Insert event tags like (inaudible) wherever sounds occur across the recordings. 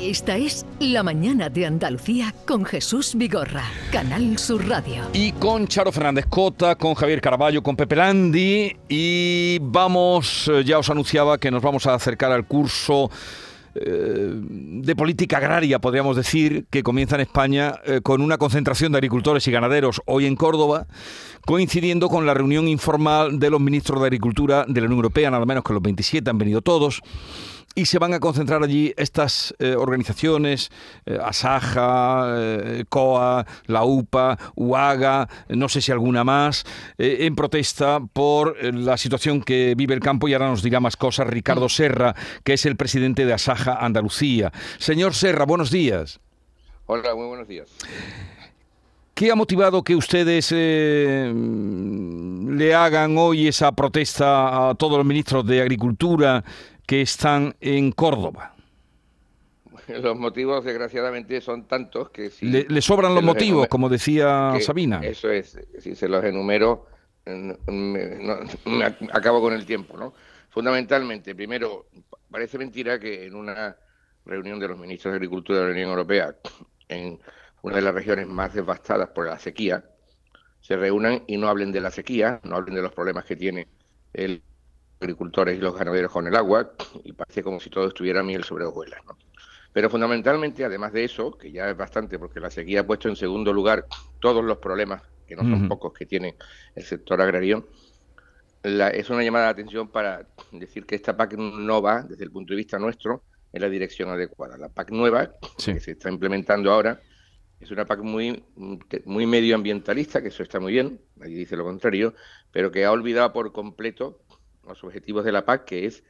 Esta es La Mañana de Andalucía con Jesús Vigorra, Canal Sur Radio. Y con Charo Fernández Cota, con Javier Caraballo, con Pepe Landi. Y vamos, eh, ya os anunciaba que nos vamos a acercar al curso eh, de política agraria, podríamos decir, que comienza en España eh, con una concentración de agricultores y ganaderos hoy en Córdoba, coincidiendo con la reunión informal de los ministros de Agricultura de la Unión Europea, nada menos que los 27, han venido todos y se van a concentrar allí estas eh, organizaciones, Asaja, COA, la UPA, UAGA, no sé si alguna más, en protesta por la situación que vive el campo y ahora nos dirá más cosas Ricardo Serra, que es el presidente de Asaja Andalucía. Señor Serra, buenos días. Hola, muy buenos días. ¿Qué ha motivado que ustedes eh, le hagan hoy esa protesta a todos los ministros de Agricultura que están en Córdoba? (laughs) Los motivos, desgraciadamente, son tantos que si... Le, sobran los, motivos, como decía Sabina. Eso es, si se los enumero, me acabo con el tiempo, ¿no? Fundamentalmente, primero, parece mentira que en una reunión de los ministros de Agricultura de la Unión Europea, en una de las regiones más devastadas por la sequía, se reúnan y no hablen de la sequía, no hablen de los problemas que tiene el agricultores y los ganaderos con el agua, y parece como si todo estuviera miel sobre hojuelas. ¿no? Pero fundamentalmente, además de eso, que ya es bastante, porque la sequía ha puesto en segundo lugar todos los problemas, que no son pocos, que tiene el sector agrario, es una llamada de atención para decir que esta PAC no va, desde el punto de vista nuestro, en la dirección adecuada. La PAC nueva, que se está implementando ahora, es una PAC muy, muy medioambientalista, que eso está muy bien, ahí dice lo contrario, pero que ha olvidado por completo los objetivos de la PAC, que es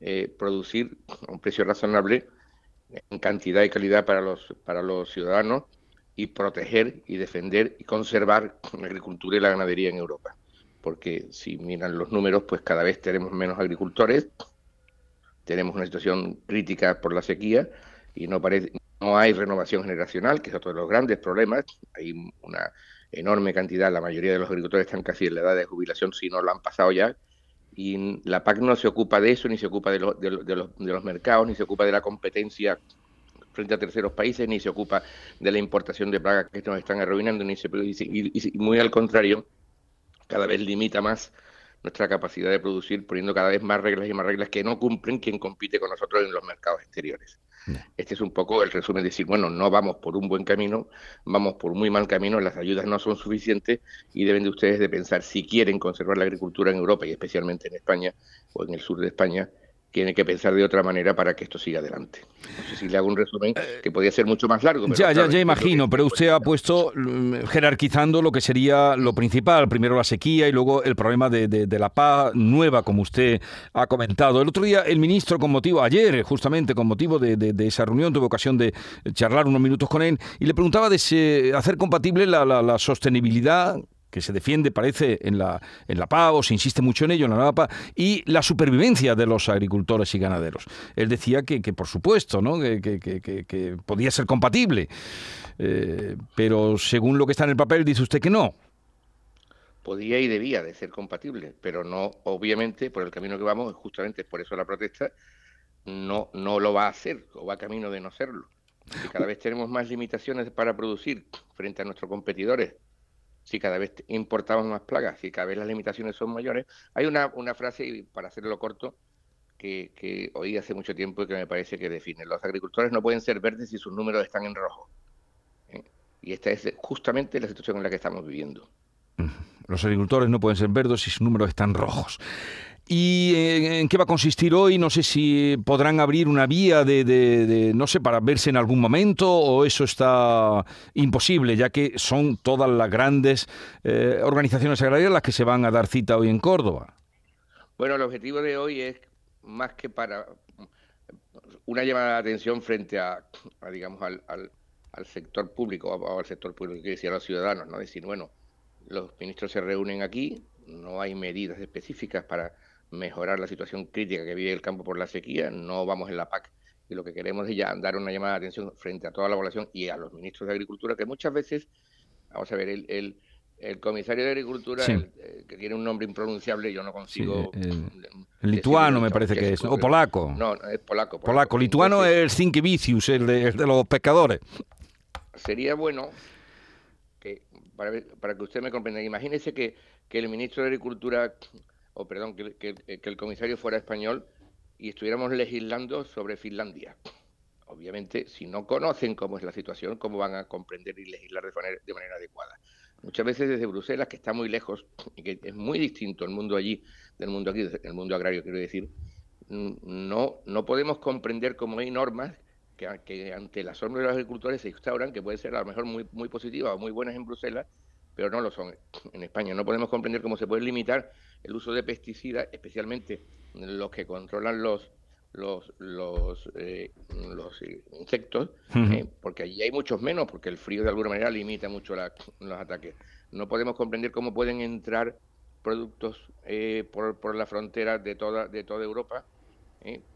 eh, producir a un precio razonable en cantidad y calidad para los, para los ciudadanos y proteger y defender y conservar la agricultura y la ganadería en Europa porque si miran los números, pues cada vez tenemos menos agricultores, tenemos una situación crítica por la sequía y no, parece, no hay renovación generacional, que es otro de los grandes problemas. Hay una enorme cantidad, la mayoría de los agricultores están casi en la edad de jubilación, si no lo han pasado ya, y la PAC no se ocupa de eso, ni se ocupa de, de, los, de los mercados, ni se ocupa de la competencia frente a terceros países, ni se ocupa de la importación de plagas que nos están arruinando, ni se, y, y muy al contrario, cada vez limita más nuestra capacidad de producir, poniendo cada vez más reglas y más reglas que no cumplen quien compite con nosotros en los mercados exteriores. Este es un poco el resumen de decir, bueno, no vamos por un buen camino, vamos por muy mal camino, las ayudas no son suficientes y deben de ustedes de pensar si quieren conservar la agricultura en Europa y especialmente en España o en el sur de España, tiene que pensar de otra manera para que esto siga adelante. No sé si le hago un resumen que podría ser mucho más largo. ya, ya, ya imagino, pero usted ha puesto mm, jerarquizando lo que sería lo principal, primero la sequía y luego el problema de, la paz nueva, como usted ha comentado. El otro día el ministro, con motivo, ayer justamente con motivo de, esa reunión, tuve ocasión de charlar unos minutos con él y le preguntaba de hacer compatible la, la sostenibilidad que se defiende, parece, en la, en la PA, o se insiste mucho en ello, en la nueva PA, y la supervivencia de los agricultores y ganaderos. Él decía que, que por supuesto, ¿no? que, que, que podía ser compatible, eh, pero según lo que está en el papel, dice usted que no. Podía y debía de ser compatible, pero no, obviamente, por el camino que vamos, justamente por eso la protesta, no, no lo va a hacer, o va camino de no serlo. Y cada vez tenemos más limitaciones para producir frente a nuestros competidores si cada vez importamos más plagas, si cada vez las limitaciones son mayores. Hay una, una frase, para hacerlo corto, que, que, oí hace mucho tiempo y que me parece que define. Los agricultores no pueden ser verdes si sus números están en rojo. ¿eh? Y esta es justamente la situación en la que estamos viviendo. Los agricultores no pueden ser verdes si sus números están rojos. ¿Y en qué va a consistir hoy? No sé si podrán abrir una vía de, no sé, para verse en algún momento o eso está imposible, ya que son todas las grandes eh, organizaciones agrarias las que se van a dar cita hoy en Córdoba. Bueno, el objetivo de hoy es más que para una llamada de atención frente a, digamos, al, al, sector público o al sector público, que decía a los ciudadanos, ¿no? Decir, bueno, los ministros se reúnen aquí, no hay medidas específicas para mejorar la situación crítica que vive el campo por la sequía, no vamos en la PAC. Y lo que queremos es ya dar una llamada de atención frente a toda la población y a los ministros de Agricultura, que muchas veces, vamos a ver, el, el comisario de Agricultura, eh, que tiene un nombre impronunciable, yo no consigo... lituano me parece que, es, o polaco. No, es polaco. Polaco, lituano es el Sinkevicius, el de, el de los pescadores. Sería bueno que, para, que usted me comprenda, imagínese que, que el ministro de Agricultura, o perdón, que, que el comisario fuera español y estuviéramos legislando sobre Finlandia obviamente, si no conocen cómo es la situación, cómo van a comprender y legislar de manera, adecuada. Muchas veces desde Bruselas, que está muy lejos y que es muy distinto el mundo allí del mundo aquí, el mundo agrario, quiero decir, no, no podemos comprender cómo hay normas que, ante la sombra de los agricultores se instauran, que pueden ser a lo mejor muy, muy positivas o muy buenas en Bruselas, pero no lo son (clears throat) en España. No podemos comprender cómo se puede limitar el uso de pesticidas, especialmente los que controlan los, los, los, eh, los insectos, eh, porque allí hay muchos menos, porque el frío de alguna manera limita mucho los ataques. No podemos comprender cómo pueden entrar productos eh, por, por la frontera de toda, de toda Europa,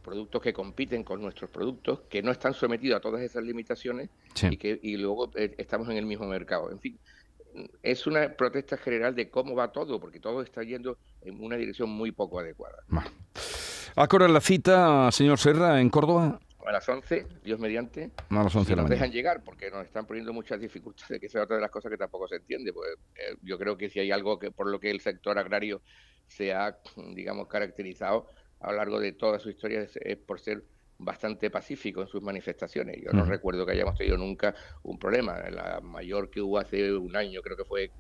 productos que compiten con nuestros productos, que no están sometidos a todas esas limitaciones y que y luego estamos en el mismo mercado. En fin, es una protesta general de cómo va todo, porque todo está yendo en una dirección muy poco adecuada. ¿A la cita, señor Serra, en Córdoba? A las 11, Dios mediante. A las 11 si nos dejan llegar, porque nos están poniendo muchas dificultades, que es otra de las cosas que tampoco se entiende. Pues, eh, yo creo que si hay algo que por lo que el sector agrario se ha, digamos, caracterizado a lo largo de toda su historia es, por ser bastante pacífico en sus manifestaciones. Yo no recuerdo que hayamos tenido nunca un problema. La mayor que hubo hace un año, creo que fue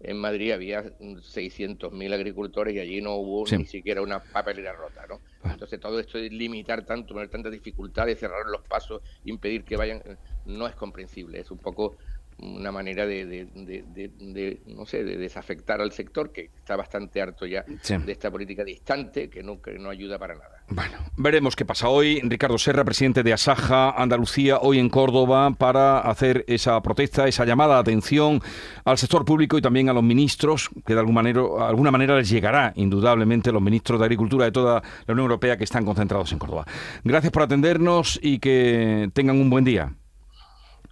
en Madrid había 600.000 agricultores y allí no hubo ni siquiera una papelera rota, ¿no? Ah. Entonces todo esto de limitar tanto, poner tantas dificultades, cerrar los pasos, impedir que vayan, no es comprensible. Es un poco una manera de, de, no sé, de desafectar al sector que está bastante harto ya de esta política distante que no, que no ayuda para nada. Bueno, veremos qué pasa hoy. Ricardo Serra, presidente de Asaja Andalucía, hoy en Córdoba para hacer esa protesta, esa llamada de atención al sector público y también a los ministros, que de alguna manera, alguna manera les llegará indudablemente los ministros de Agricultura de toda la Unión Europea que están concentrados en Córdoba. Gracias por atendernos y que tengan un buen día.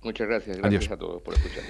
Muchas gracias. Gracias a todos por escuchar.